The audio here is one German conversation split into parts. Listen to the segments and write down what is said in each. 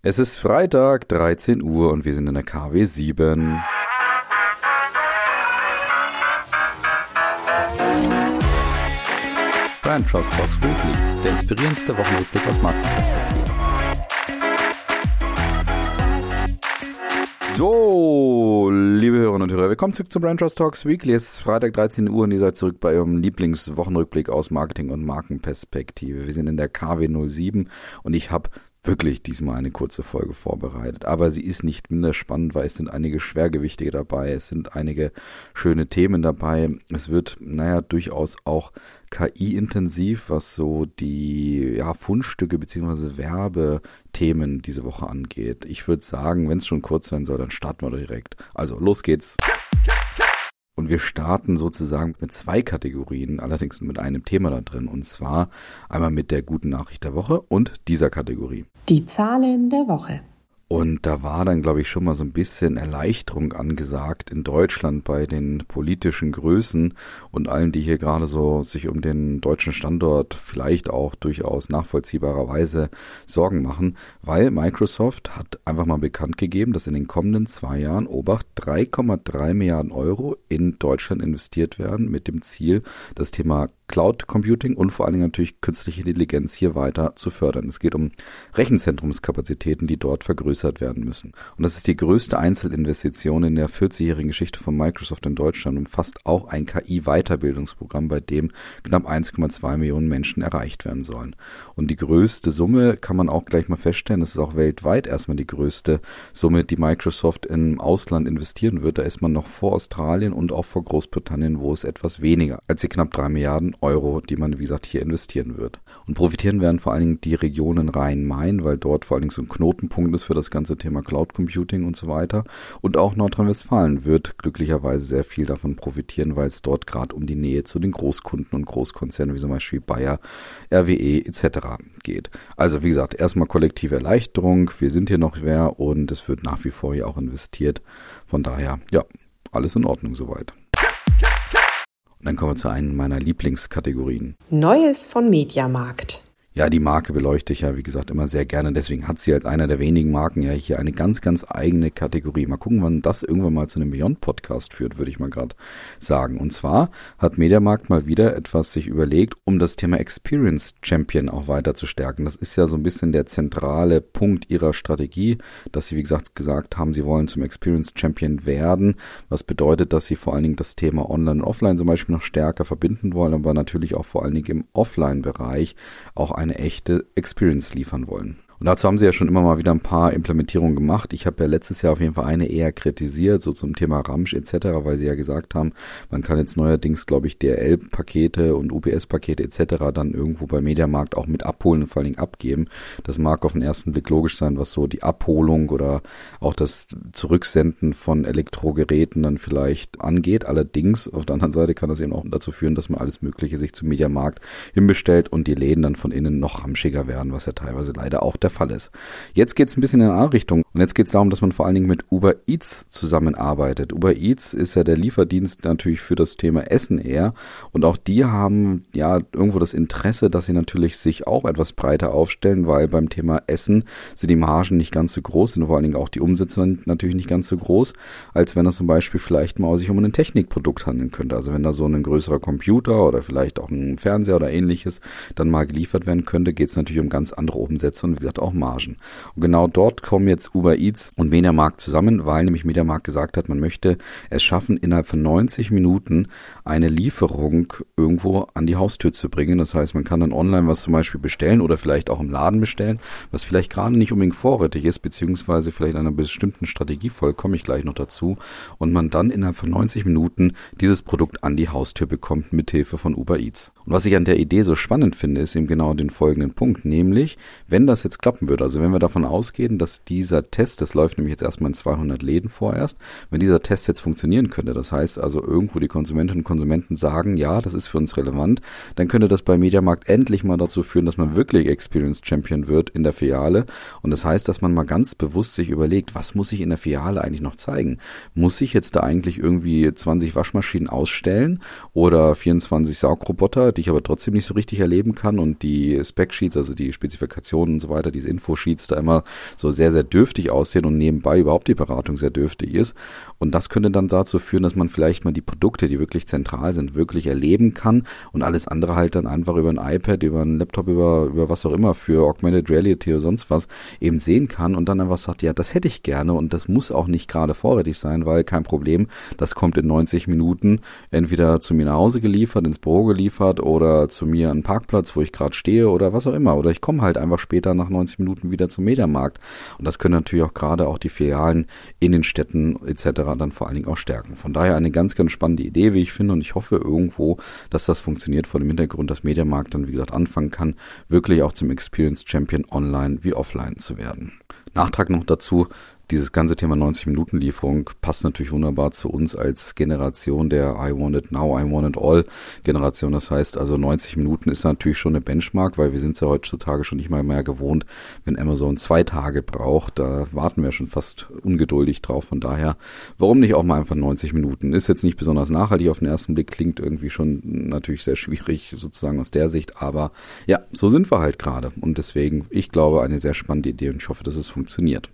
Es ist Freitag, 13 Uhr und wir sind in der KW 7. Brand Trust Box Weekly, der inspirierendste Wochenrückblick aus Markenperspektive. So, liebe Hörerinnen und Hörer, willkommen zurück zum Brand Trust Talks Weekly. Es ist Freitag 13 Uhr und ihr seid zurück bei eurem Lieblingswochenrückblick aus Marketing und Markenperspektive. Wir sind in der KW 07 und ich habe wirklich diesmal eine kurze Folge vorbereitet. Aber sie ist nicht minder spannend, weil es sind einige Schwergewichtige dabei, es sind einige schöne Themen dabei. Es wird, naja, durchaus auch KI-intensiv, was so die ja, Fundstücke bzw. Werbethemen diese Woche angeht. Ich würde sagen, wenn es schon kurz sein soll, dann starten wir direkt. Also, los geht's. Und wir starten sozusagen mit zwei Kategorien, allerdings mit einem Thema da drin. Und zwar einmal mit der guten Nachricht der Woche und dieser Kategorie. Die Zahlen der Woche. Und da war dann, glaube ich, schon mal so ein bisschen Erleichterung angesagt in Deutschland bei den politischen Größen und allen, die hier gerade so sich um den deutschen Standort vielleicht auch durchaus nachvollziehbarerweise Sorgen machen, weil Microsoft hat einfach mal bekannt gegeben, dass in den kommenden zwei Jahren, Obacht, 3,3 Milliarden Euro in Deutschland investiert werden mit dem Ziel, das Thema Cloud Computing und vor allen Dingen natürlich künstliche Intelligenz hier weiter zu fördern. Es geht um Rechenzentrumskapazitäten, die dort vergrößert werden müssen. Und das ist die größte Einzelinvestition in der 40-jährigen Geschichte von Microsoft in Deutschland, umfasst auch ein KI-Weiterbildungsprogramm, bei dem knapp 1,2 Millionen Menschen erreicht werden sollen. Und die größte Summe kann man auch gleich mal feststellen, das ist auch weltweit erstmal die größte Summe, die Microsoft im Ausland investieren wird. Da ist man noch vor Australien und auch vor Großbritannien, wo es etwas weniger als die knapp drei Milliarden Euro, die man, wie gesagt, hier investieren wird. Und profitieren werden vor allen Dingen die Regionen Rhein-Main, weil dort vor allen Dingen so ein Knotenpunkt ist für das ganze Thema Cloud Computing und so weiter. Und auch Nordrhein-Westfalen wird glücklicherweise sehr viel davon profitieren, weil es dort gerade um die Nähe zu den Großkunden und Großkonzernen wie zum Beispiel Bayer, RWE etc. geht. Also wie gesagt, erstmal kollektive Erleichterung. Wir sind hier noch wer und es wird nach wie vor hier auch investiert. Von daher, ja, alles in Ordnung soweit. Und dann kommen wir zu einem meiner Lieblingskategorien. Neues von Mediamarkt. Ja, die Marke beleuchte ich ja, wie gesagt, immer sehr gerne. Deswegen hat sie als einer der wenigen Marken ja hier eine ganz, ganz eigene Kategorie. Mal gucken, wann das irgendwann mal zu einem Beyond-Podcast führt, würde ich mal gerade sagen. Und zwar hat Mediamarkt mal wieder etwas sich überlegt, um das Thema Experience Champion auch weiter zu stärken. Das ist ja so ein bisschen der zentrale Punkt ihrer Strategie, dass sie, wie gesagt, gesagt haben, sie wollen zum Experience Champion werden. Was bedeutet, dass sie vor allen Dingen das Thema Online und Offline zum Beispiel noch stärker verbinden wollen, aber natürlich auch vor allen Dingen im Offline-Bereich auch ein eine echte Experience liefern wollen. Und dazu haben sie ja schon immer mal wieder ein paar Implementierungen gemacht. Ich habe ja letztes Jahr auf jeden Fall eine eher kritisiert, so zum Thema Ramsch etc., weil sie ja gesagt haben, man kann jetzt neuerdings, glaube ich, DRL-Pakete und UPS-Pakete etc. dann irgendwo bei Mediamarkt auch mit abholen und vor allen Dingen abgeben. Das mag auf den ersten Blick logisch sein, was so die Abholung oder auch das Zurücksenden von Elektrogeräten dann vielleicht angeht. Allerdings, auf der anderen Seite kann das eben auch dazu führen, dass man alles Mögliche sich zum Mediamarkt hinbestellt und die Läden dann von innen noch ramschiger werden, was ja teilweise leider auch der der Fall ist. Jetzt geht es ein bisschen in eine andere Richtung und jetzt geht es darum, dass man vor allen Dingen mit Uber Eats zusammenarbeitet. Uber Eats ist ja der Lieferdienst natürlich für das Thema Essen eher und auch die haben ja irgendwo das Interesse, dass sie natürlich sich auch etwas breiter aufstellen, weil beim Thema Essen sind die Margen nicht ganz so groß, sind vor allen Dingen auch die Umsätze natürlich nicht ganz so groß, als wenn es zum Beispiel vielleicht mal sich um ein Technikprodukt handeln könnte. Also wenn da so ein größerer Computer oder vielleicht auch ein Fernseher oder ähnliches dann mal geliefert werden könnte, geht es natürlich um ganz andere Umsätze und wie gesagt auch Margen. Und genau dort kommen jetzt Uber Eats und Mediamarkt zusammen, weil nämlich Mediamarkt gesagt hat, man möchte es schaffen, innerhalb von 90 Minuten eine Lieferung irgendwo an die Haustür zu bringen. Das heißt, man kann dann online was zum Beispiel bestellen oder vielleicht auch im Laden bestellen, was vielleicht gerade nicht unbedingt vorrätig ist, beziehungsweise vielleicht einer bestimmten Strategie folgt, komme ich gleich noch dazu, und man dann innerhalb von 90 Minuten dieses Produkt an die Haustür bekommt mit Hilfe von Uber Eats. Und was ich an der Idee so spannend finde, ist eben genau den folgenden Punkt, nämlich, wenn das jetzt klappen würde, also wenn wir davon ausgehen, dass dieser Test, das läuft nämlich jetzt erstmal in 200 Läden vorerst, wenn dieser Test jetzt funktionieren könnte, das heißt also irgendwo die Konsumentinnen und Konsumenten sagen, ja, das ist für uns relevant, dann könnte das bei Mediamarkt endlich mal dazu führen, dass man wirklich Experience Champion wird in der Filiale. Und das heißt, dass man mal ganz bewusst sich überlegt, was muss ich in der Filiale eigentlich noch zeigen? Muss ich jetzt da eigentlich irgendwie 20 Waschmaschinen ausstellen oder 24 Saugroboter, die ich aber trotzdem nicht so richtig erleben kann und die Spec-Sheets, also die Spezifikationen und so weiter, die diese Infosheets da immer so sehr, sehr dürftig aussehen und nebenbei überhaupt die Beratung sehr dürftig ist. Und das könnte dann dazu führen, dass man vielleicht mal die Produkte, die wirklich zentral sind, wirklich erleben kann und alles andere halt dann einfach über ein iPad, über einen Laptop, über, über was auch immer für Augmented Reality oder sonst was eben sehen kann und dann einfach sagt, ja, das hätte ich gerne und das muss auch nicht gerade vorrätig sein, weil kein Problem, das kommt in 90 Minuten entweder zu mir nach Hause geliefert, ins Büro geliefert oder zu mir an Parkplatz, wo ich gerade stehe oder was auch immer. Oder ich komme halt einfach später nach 90 Minuten wieder zum Mediamarkt. Und das können natürlich auch gerade auch die Filialen in den Städten etc. dann vor allen Dingen auch stärken. Von daher eine ganz, ganz spannende Idee, wie ich finde. Und ich hoffe irgendwo, dass das funktioniert vor dem Hintergrund, dass Mediamarkt dann, wie gesagt, anfangen kann, wirklich auch zum Experience Champion online wie offline zu werden. Nachtrag noch dazu, dieses ganze Thema 90-Minuten-Lieferung passt natürlich wunderbar zu uns als Generation der I want it now, I want it all Generation. Das heißt also 90 Minuten ist natürlich schon eine Benchmark, weil wir sind es ja heutzutage schon nicht mal mehr gewohnt, wenn Amazon zwei Tage braucht. Da warten wir schon fast ungeduldig drauf. Von daher, warum nicht auch mal einfach 90 Minuten? Ist jetzt nicht besonders nachhaltig auf den ersten Blick, klingt irgendwie schon natürlich sehr schwierig sozusagen aus der Sicht. Aber ja, so sind wir halt gerade. Und deswegen, ich glaube, eine sehr spannende Idee und ich hoffe, dass es funktioniert.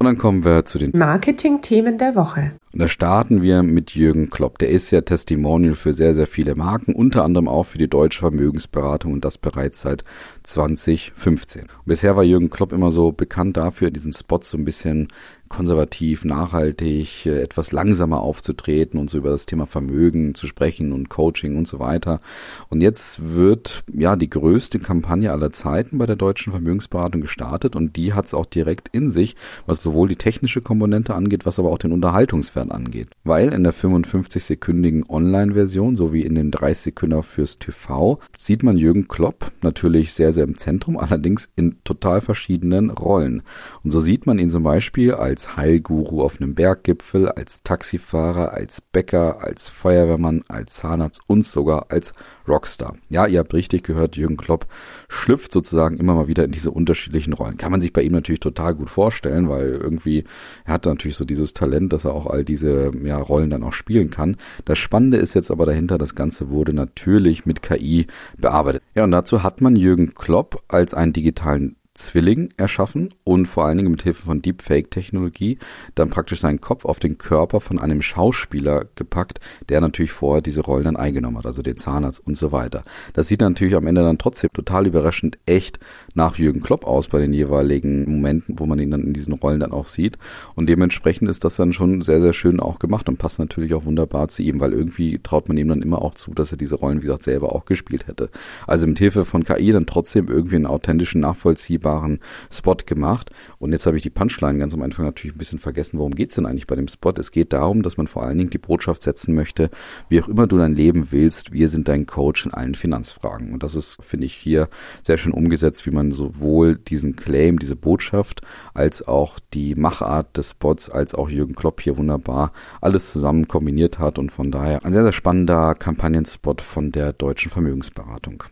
Und dann kommen wir zu den Marketing-Themen der Woche. Und da starten wir mit Jürgen Klopp. Der ist ja Testimonial für sehr, sehr viele Marken, unter anderem auch für die deutsche Vermögensberatung und das bereits seit 2015. Und bisher war Jürgen Klopp immer so bekannt dafür, diesen Spot so ein bisschen konservativ, nachhaltig, äh, etwas langsamer aufzutreten und so über das Thema Vermögen zu sprechen und Coaching und so weiter. Und jetzt wird ja die größte Kampagne aller Zeiten bei der deutschen Vermögensberatung gestartet und die hat es auch direkt in sich, was sowohl die technische Komponente angeht, was aber auch den Unterhaltungswert angeht. Weil in der 55-sekündigen Online-Version sowie in den 30 Sekunden fürs TV sieht man Jürgen Klopp natürlich sehr, sehr im Zentrum, allerdings in total verschiedenen Rollen. Und so sieht man ihn zum Beispiel als als Heilguru auf einem Berggipfel, als Taxifahrer, als Bäcker, als Feuerwehrmann, als Zahnarzt und sogar als Rockstar. Ja, ihr habt richtig gehört, Jürgen Klopp schlüpft sozusagen immer mal wieder in diese unterschiedlichen Rollen. Kann man sich bei ihm natürlich total gut vorstellen, weil irgendwie er hat natürlich so dieses Talent, dass er auch all diese ja, Rollen dann auch spielen kann. Das Spannende ist jetzt aber dahinter, das Ganze wurde natürlich mit KI bearbeitet. Ja, und dazu hat man Jürgen Klopp als einen digitalen Zwilling erschaffen und vor allen Dingen mit Hilfe von Deepfake-Technologie dann praktisch seinen Kopf auf den Körper von einem Schauspieler gepackt, der natürlich vorher diese Rollen dann eingenommen hat, also den Zahnarzt und so weiter. Das sieht natürlich am Ende dann trotzdem total überraschend echt nach Jürgen Klopp aus bei den jeweiligen Momenten, wo man ihn dann in diesen Rollen dann auch sieht. Und dementsprechend ist das dann schon sehr, sehr schön auch gemacht und passt natürlich auch wunderbar zu ihm, weil irgendwie traut man ihm dann immer auch zu, dass er diese Rollen, wie gesagt, selber auch gespielt hätte. Also mit Hilfe von KI dann trotzdem irgendwie einen authentischen, nachvollziehbaren vergleichbaren Spot gemacht. Und jetzt habe ich die Punchline ganz am Anfang natürlich ein bisschen vergessen. Worum geht es denn eigentlich bei dem Spot? Es geht darum, dass man vor allen Dingen die Botschaft setzen möchte, wie auch immer du dein Leben willst, wir sind dein Coach in allen Finanzfragen. Und das ist, finde ich, hier sehr schön umgesetzt, wie man sowohl diesen Claim, diese Botschaft, als auch die Machart des Spots, als auch Jürgen Klopp hier wunderbar alles zusammen kombiniert hat. Und von daher ein sehr, sehr spannender Kampagnenspot von der deutschen Vermögensberatung.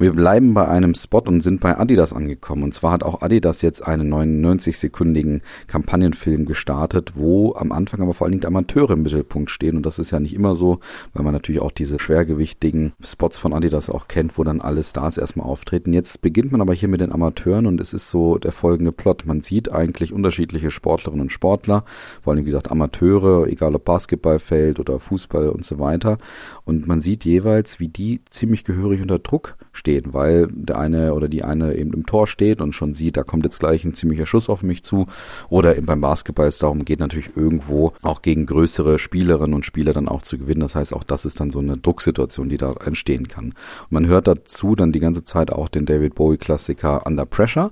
Wir bleiben bei einem Spot und sind bei Adidas angekommen. Und zwar hat auch Adidas jetzt einen 99-sekündigen Kampagnenfilm gestartet, wo am Anfang aber vor allen Dingen Amateure im Mittelpunkt stehen. Und das ist ja nicht immer so, weil man natürlich auch diese schwergewichtigen Spots von Adidas auch kennt, wo dann alle Stars erstmal auftreten. Jetzt beginnt man aber hier mit den Amateuren und es ist so der folgende Plot. Man sieht eigentlich unterschiedliche Sportlerinnen und Sportler, vor allem wie gesagt Amateure, egal ob Basketballfeld oder Fußball und so weiter. Und man sieht jeweils, wie die ziemlich gehörig unter Druck stehen, weil der eine oder die eine eben im Tor steht und schon sieht, da kommt jetzt gleich ein ziemlicher Schuss auf mich zu. Oder eben beim Basketball es darum geht, natürlich irgendwo auch gegen größere Spielerinnen und Spieler dann auch zu gewinnen. Das heißt, auch das ist dann so eine Drucksituation, die da entstehen kann. Und man hört dazu dann die ganze Zeit auch den David Bowie Klassiker Under Pressure.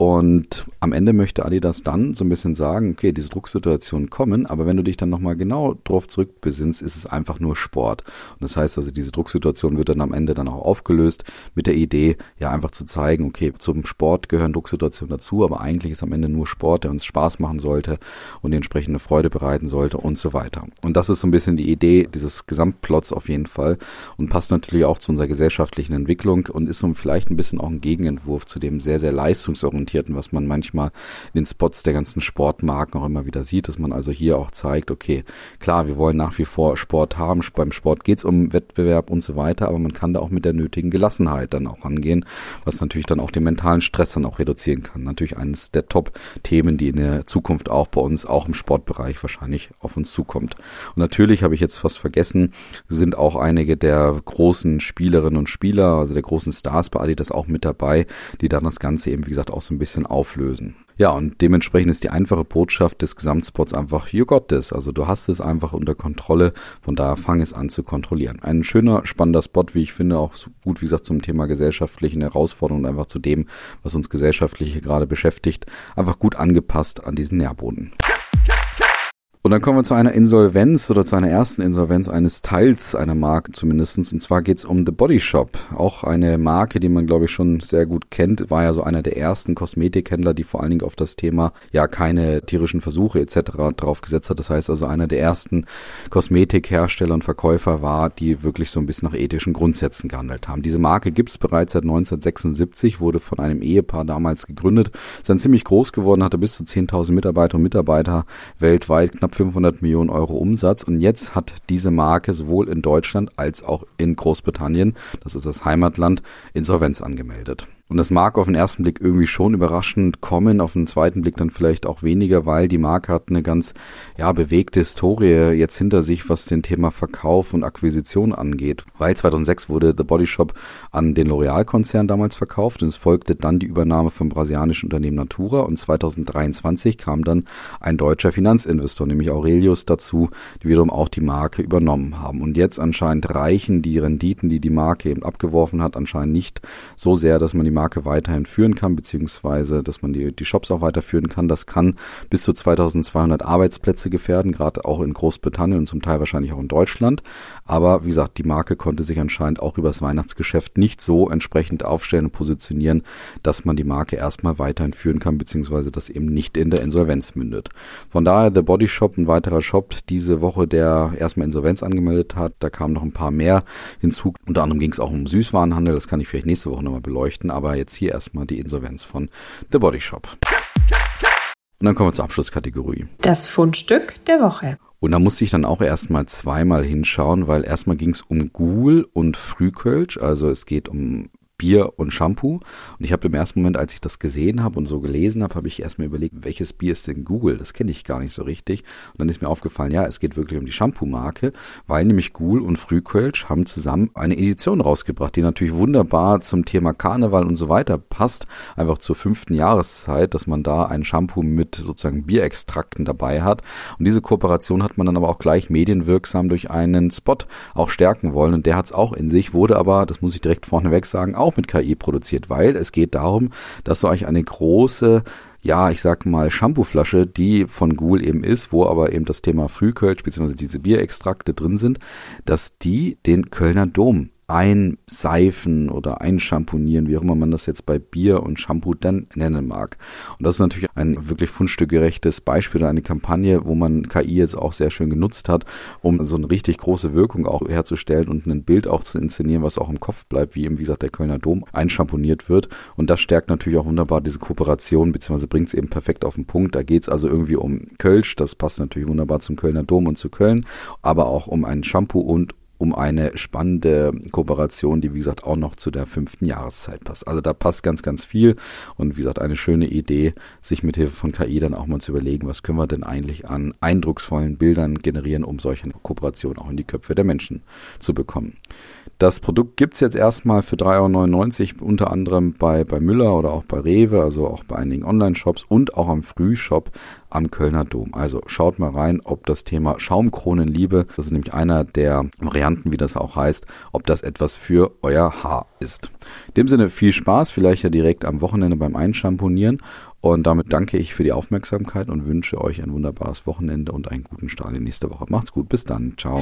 Und am Ende möchte Adidas dann so ein bisschen sagen, okay, diese Drucksituationen kommen, aber wenn du dich dann nochmal genau drauf zurückbesinnst, ist es einfach nur Sport. Und das heißt also, diese Drucksituation wird dann am Ende dann auch aufgelöst mit der Idee, ja einfach zu zeigen, okay, zum Sport gehören Drucksituationen dazu, aber eigentlich ist am Ende nur Sport, der uns Spaß machen sollte und die entsprechende Freude bereiten sollte und so weiter. Und das ist so ein bisschen die Idee dieses Gesamtplots auf jeden Fall und passt natürlich auch zu unserer gesellschaftlichen Entwicklung und ist so vielleicht ein bisschen auch ein Gegenentwurf zu dem sehr, sehr leistungsorientierten orientiert und was man manchmal in den Spots der ganzen Sportmarken auch immer wieder sieht, dass man also hier auch zeigt, okay, klar, wir wollen nach wie vor Sport haben, beim Sport geht's um Wettbewerb und so weiter, aber man kann da auch mit der nötigen Gelassenheit dann auch angehen, was natürlich dann auch den mentalen Stress dann auch reduzieren kann. Natürlich eines der Top-Themen, die in der Zukunft auch bei uns, auch im Sportbereich wahrscheinlich auf uns zukommt. Und natürlich habe ich jetzt fast vergessen, sind auch einige der großen Spielerinnen und Spieler, also der großen Stars bei Adidas auch mit dabei, die dann das Ganze eben, wie gesagt, auch so ein bisschen auflösen. Ja, und dementsprechend ist die einfache Botschaft des Gesamtspots einfach, you got this. Also du hast es einfach unter Kontrolle. Von daher fang es an zu kontrollieren. Ein schöner, spannender Spot, wie ich finde, auch so gut, wie gesagt, zum Thema gesellschaftlichen Herausforderungen und einfach zu dem, was uns gesellschaftlich gerade beschäftigt, einfach gut angepasst an diesen Nährboden. Und dann kommen wir zu einer Insolvenz oder zu einer ersten Insolvenz eines Teils einer Marke zumindestens. Und zwar geht es um The Body Shop. Auch eine Marke, die man, glaube ich, schon sehr gut kennt. War ja so einer der ersten Kosmetikhändler, die vor allen Dingen auf das Thema ja keine tierischen Versuche etc. drauf gesetzt hat. Das heißt also einer der ersten Kosmetikhersteller und Verkäufer war, die wirklich so ein bisschen nach ethischen Grundsätzen gehandelt haben. Diese Marke gibt es bereits seit 1976, wurde von einem Ehepaar damals gegründet. Ist dann ziemlich groß geworden, hatte bis zu 10.000 Mitarbeiter und Mitarbeiter weltweit, knapp knapp 500 Millionen Euro Umsatz und jetzt hat diese Marke sowohl in Deutschland als auch in Großbritannien, das ist das Heimatland, Insolvenz angemeldet. Und das mag auf den ersten Blick irgendwie schon überraschend kommen, auf den zweiten Blick dann vielleicht auch weniger, weil die Marke hat eine ganz ja, bewegte Historie jetzt hinter sich, was den Thema Verkauf und Akquisition angeht. Weil 2006 wurde The Body Shop an den L'Oreal-Konzern damals verkauft und es folgte dann die Übernahme vom brasilianischen Unternehmen Natura und 2023 kam dann ein deutscher Finanzinvestor, nämlich Aurelius, dazu, die wiederum auch die Marke übernommen haben. Und jetzt anscheinend reichen die Renditen, die die Marke eben abgeworfen hat, anscheinend nicht so sehr, dass man die Marke weiterhin führen kann, beziehungsweise dass man die, die Shops auch weiterführen kann. Das kann bis zu 2200 Arbeitsplätze gefährden, gerade auch in Großbritannien und zum Teil wahrscheinlich auch in Deutschland. Aber wie gesagt, die Marke konnte sich anscheinend auch übers Weihnachtsgeschäft nicht so entsprechend aufstellen und positionieren, dass man die Marke erstmal weiterhin führen kann, beziehungsweise das eben nicht in der Insolvenz mündet. Von daher The Body Shop, ein weiterer Shop diese Woche, der erstmal Insolvenz angemeldet hat. Da kamen noch ein paar mehr hinzu. Unter anderem ging es auch um Süßwarenhandel, das kann ich vielleicht nächste Woche nochmal beleuchten, aber aber jetzt hier erstmal die Insolvenz von The Body Shop. Und dann kommen wir zur Abschlusskategorie. Das Fundstück der Woche. Und da musste ich dann auch erstmal zweimal hinschauen, weil erstmal ging es um Ghoul und Frühkölsch. Also es geht um Bier und Shampoo. Und ich habe im ersten Moment, als ich das gesehen habe und so gelesen habe, habe ich erstmal überlegt, welches Bier ist denn Google? Das kenne ich gar nicht so richtig. Und dann ist mir aufgefallen, ja, es geht wirklich um die Shampoo-Marke, weil nämlich Google und Frühkölsch haben zusammen eine Edition rausgebracht, die natürlich wunderbar zum Thema Karneval und so weiter passt. Einfach zur fünften Jahreszeit, dass man da ein Shampoo mit sozusagen Bierextrakten dabei hat. Und diese Kooperation hat man dann aber auch gleich medienwirksam durch einen Spot auch stärken wollen. Und der hat es auch in sich, wurde aber, das muss ich direkt vorneweg sagen, auch auch mit KI produziert, weil es geht darum, dass so euch eine große ja, ich sag mal, Shampooflasche, die von Google eben ist, wo aber eben das Thema Frühkölsch bzw. diese Bierextrakte drin sind, dass die den Kölner Dom einseifen oder einschamponieren, wie auch immer man das jetzt bei Bier und Shampoo dann nennen mag. Und das ist natürlich ein wirklich fundstückgerechtes Beispiel oder eine Kampagne, wo man KI jetzt auch sehr schön genutzt hat, um so eine richtig große Wirkung auch herzustellen und ein Bild auch zu inszenieren, was auch im Kopf bleibt, wie eben, wie gesagt, der Kölner Dom einschamponiert wird. Und das stärkt natürlich auch wunderbar diese Kooperation, beziehungsweise bringt es eben perfekt auf den Punkt. Da geht es also irgendwie um Kölsch, das passt natürlich wunderbar zum Kölner Dom und zu Köln, aber auch um ein Shampoo und um eine spannende Kooperation, die wie gesagt auch noch zu der fünften Jahreszeit passt. Also da passt ganz, ganz viel und wie gesagt eine schöne Idee, sich mit Hilfe von KI dann auch mal zu überlegen, was können wir denn eigentlich an eindrucksvollen Bildern generieren, um solche Kooperationen auch in die Köpfe der Menschen zu bekommen. Das Produkt gibt's jetzt erstmal für 3,99 Euro, unter anderem bei, bei Müller oder auch bei Rewe, also auch bei einigen Online-Shops und auch am Frühshop am Kölner Dom. Also schaut mal rein, ob das Thema Schaumkronenliebe, das ist nämlich einer der Varianten, wie das auch heißt, ob das etwas für euer Haar ist. In dem Sinne viel Spaß, vielleicht ja direkt am Wochenende beim Einschamponieren und damit danke ich für die Aufmerksamkeit und wünsche euch ein wunderbares Wochenende und einen guten Start in die nächste Woche. Macht's gut, bis dann, ciao.